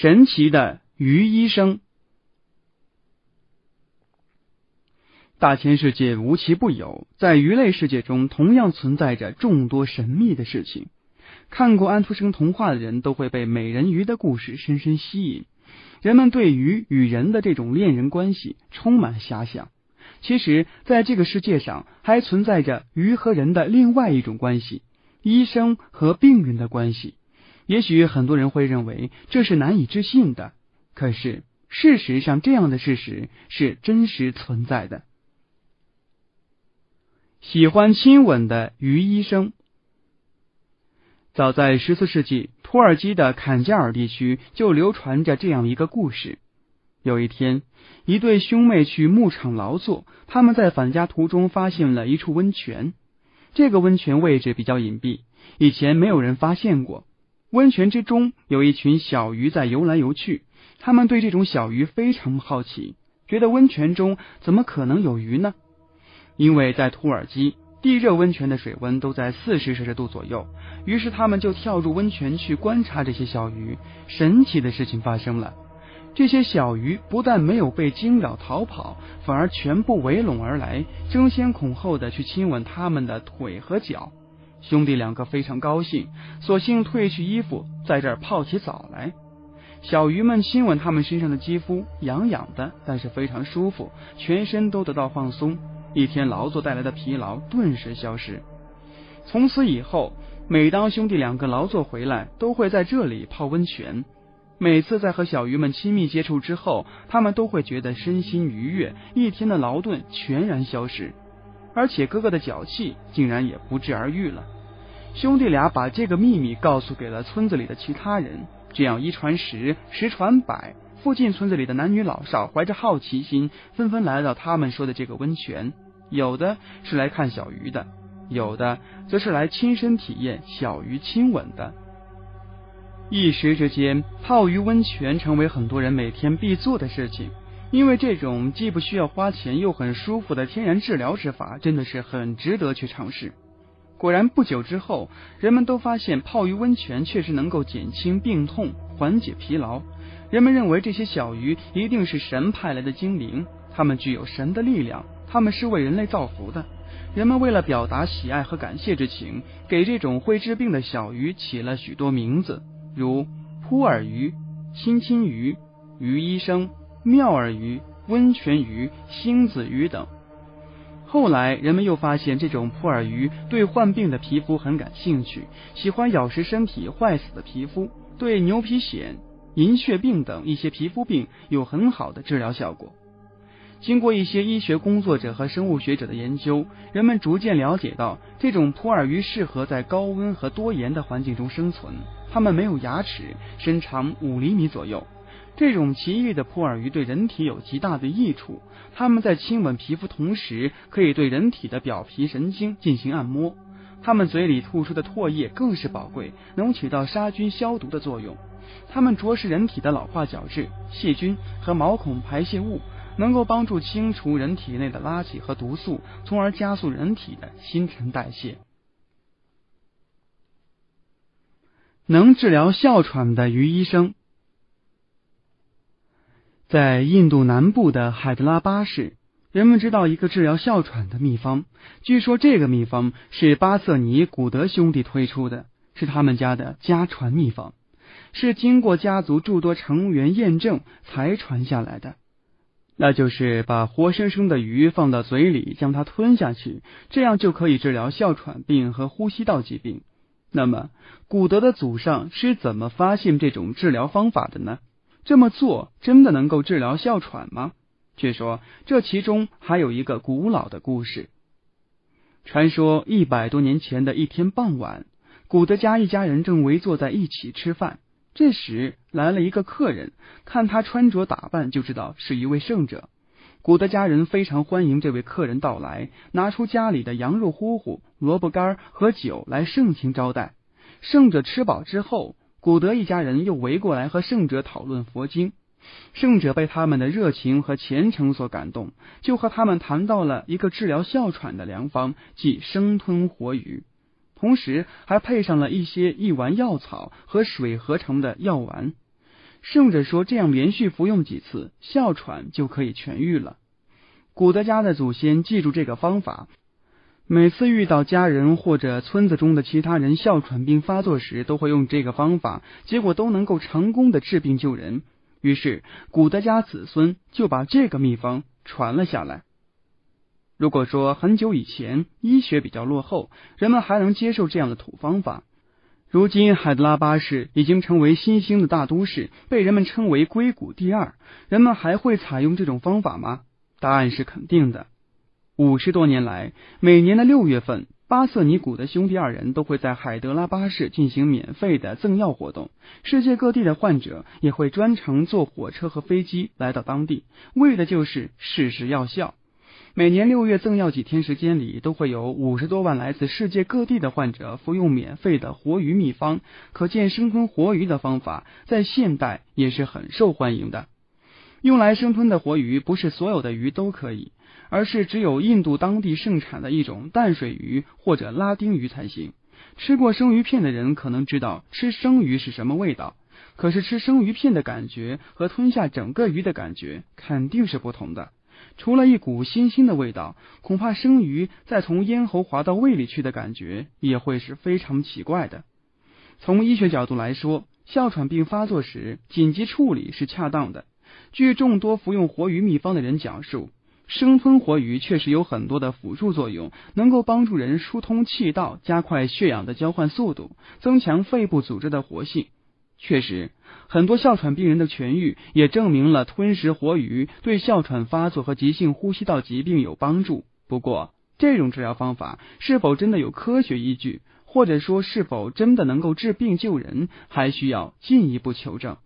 神奇的鱼医生。大千世界无奇不有，在鱼类世界中同样存在着众多神秘的事情。看过安徒生童话的人都会被美人鱼的故事深深吸引。人们对鱼与人的这种恋人关系充满遐想。其实，在这个世界上还存在着鱼和人的另外一种关系——医生和病人的关系。也许很多人会认为这是难以置信的，可是事实上，这样的事实是真实存在的。喜欢亲吻的于医生。早在十四世纪，土耳其的坎加尔地区就流传着这样一个故事：有一天，一对兄妹去牧场劳作，他们在返家途中发现了一处温泉。这个温泉位置比较隐蔽，以前没有人发现过。温泉之中有一群小鱼在游来游去，他们对这种小鱼非常好奇，觉得温泉中怎么可能有鱼呢？因为在土耳其，地热温泉的水温都在四十摄氏度左右，于是他们就跳入温泉去观察这些小鱼。神奇的事情发生了，这些小鱼不但没有被惊扰逃跑，反而全部围拢而来，争先恐后的去亲吻他们的腿和脚。兄弟两个非常高兴，索性褪去衣服，在这儿泡起澡来。小鱼们亲吻他们身上的肌肤，痒痒的，但是非常舒服，全身都得到放松。一天劳作带来的疲劳顿时消失。从此以后，每当兄弟两个劳作回来，都会在这里泡温泉。每次在和小鱼们亲密接触之后，他们都会觉得身心愉悦，一天的劳顿全然消失，而且哥哥的脚气竟然也不治而愈了。兄弟俩把这个秘密告诉给了村子里的其他人，这样一传十，十传百。附近村子里的男女老少怀着好奇心，纷纷来到他们说的这个温泉。有的是来看小鱼的，有的则是来亲身体验小鱼亲吻的。一时之间，泡鱼温泉成为很多人每天必做的事情。因为这种既不需要花钱又很舒服的天然治疗之法，真的是很值得去尝试。果然，不久之后，人们都发现泡鱼温泉确实能够减轻病痛、缓解疲劳。人们认为这些小鱼一定是神派来的精灵，它们具有神的力量，它们是为人类造福的。人们为了表达喜爱和感谢之情，给这种会治病的小鱼起了许多名字，如扑耳鱼、亲亲鱼、鱼医生、妙耳鱼、温泉鱼、星子鱼等。后来，人们又发现这种普洱鱼对患病的皮肤很感兴趣，喜欢咬食身体坏死的皮肤，对牛皮癣。银屑病等一些皮肤病有很好的治疗效果。经过一些医学工作者和生物学者的研究，人们逐渐了解到，这种普洱鱼适合在高温和多盐的环境中生存。它们没有牙齿，身长五厘米左右。这种奇异的扑耳鱼对人体有极大的益处。它们在亲吻皮肤同时，可以对人体的表皮神经进行按摩。它们嘴里吐出的唾液更是宝贵，能起到杀菌消毒的作用。它们啄食人体的老化角质、细菌和毛孔排泄物，能够帮助清除人体内的垃圾和毒素，从而加速人体的新陈代谢。能治疗哮喘的鱼医生，在印度南部的海德拉巴市，人们知道一个治疗哮喘的秘方。据说这个秘方是巴瑟尼古德兄弟推出的，是他们家的家传秘方。是经过家族诸多成员验证才传下来的，那就是把活生生的鱼放到嘴里，将它吞下去，这样就可以治疗哮喘病和呼吸道疾病。那么，古德的祖上是怎么发现这种治疗方法的呢？这么做真的能够治疗哮喘吗？据说这其中还有一个古老的故事。传说一百多年前的一天傍晚，古德家一家人正围坐在一起吃饭。这时来了一个客人，看他穿着打扮就知道是一位圣者。古德家人非常欢迎这位客人到来，拿出家里的羊肉糊糊、萝卜干和酒来盛情招待。圣者吃饱之后，古德一家人又围过来和圣者讨论佛经。圣者被他们的热情和虔诚所感动，就和他们谈到了一个治疗哮喘的良方，即生吞活鱼。同时还配上了一些一丸药草和水合成的药丸。圣者说这样连续服用几次，哮喘就可以痊愈了。古德家的祖先记住这个方法，每次遇到家人或者村子中的其他人哮喘病发作时，都会用这个方法，结果都能够成功的治病救人。于是古德家子孙就把这个秘方传了下来。如果说很久以前医学比较落后，人们还能接受这样的土方法。如今海德拉巴市已经成为新兴的大都市，被人们称为硅谷第二。人们还会采用这种方法吗？答案是肯定的。五十多年来，每年的六月份，巴瑟尼古的兄弟二人都会在海德拉巴市进行免费的赠药活动。世界各地的患者也会专程坐火车和飞机来到当地，为的就是试试药效。每年六月赠药几天时间里，都会有五十多万来自世界各地的患者服用免费的活鱼秘方。可见生吞活鱼的方法在现代也是很受欢迎的。用来生吞的活鱼不是所有的鱼都可以，而是只有印度当地盛产的一种淡水鱼或者拉丁鱼才行。吃过生鱼片的人可能知道吃生鱼是什么味道，可是吃生鱼片的感觉和吞下整个鱼的感觉肯定是不同的。除了一股腥腥的味道，恐怕生鱼再从咽喉滑到胃里去的感觉也会是非常奇怪的。从医学角度来说，哮喘病发作时紧急处理是恰当的。据众多服用活鱼秘方的人讲述，生吞活鱼确实有很多的辅助作用，能够帮助人疏通气道，加快血氧的交换速度，增强肺部组织的活性。确实，很多哮喘病人的痊愈也证明了吞食活鱼对哮喘发作和急性呼吸道疾病有帮助。不过，这种治疗方法是否真的有科学依据，或者说是否真的能够治病救人，还需要进一步求证。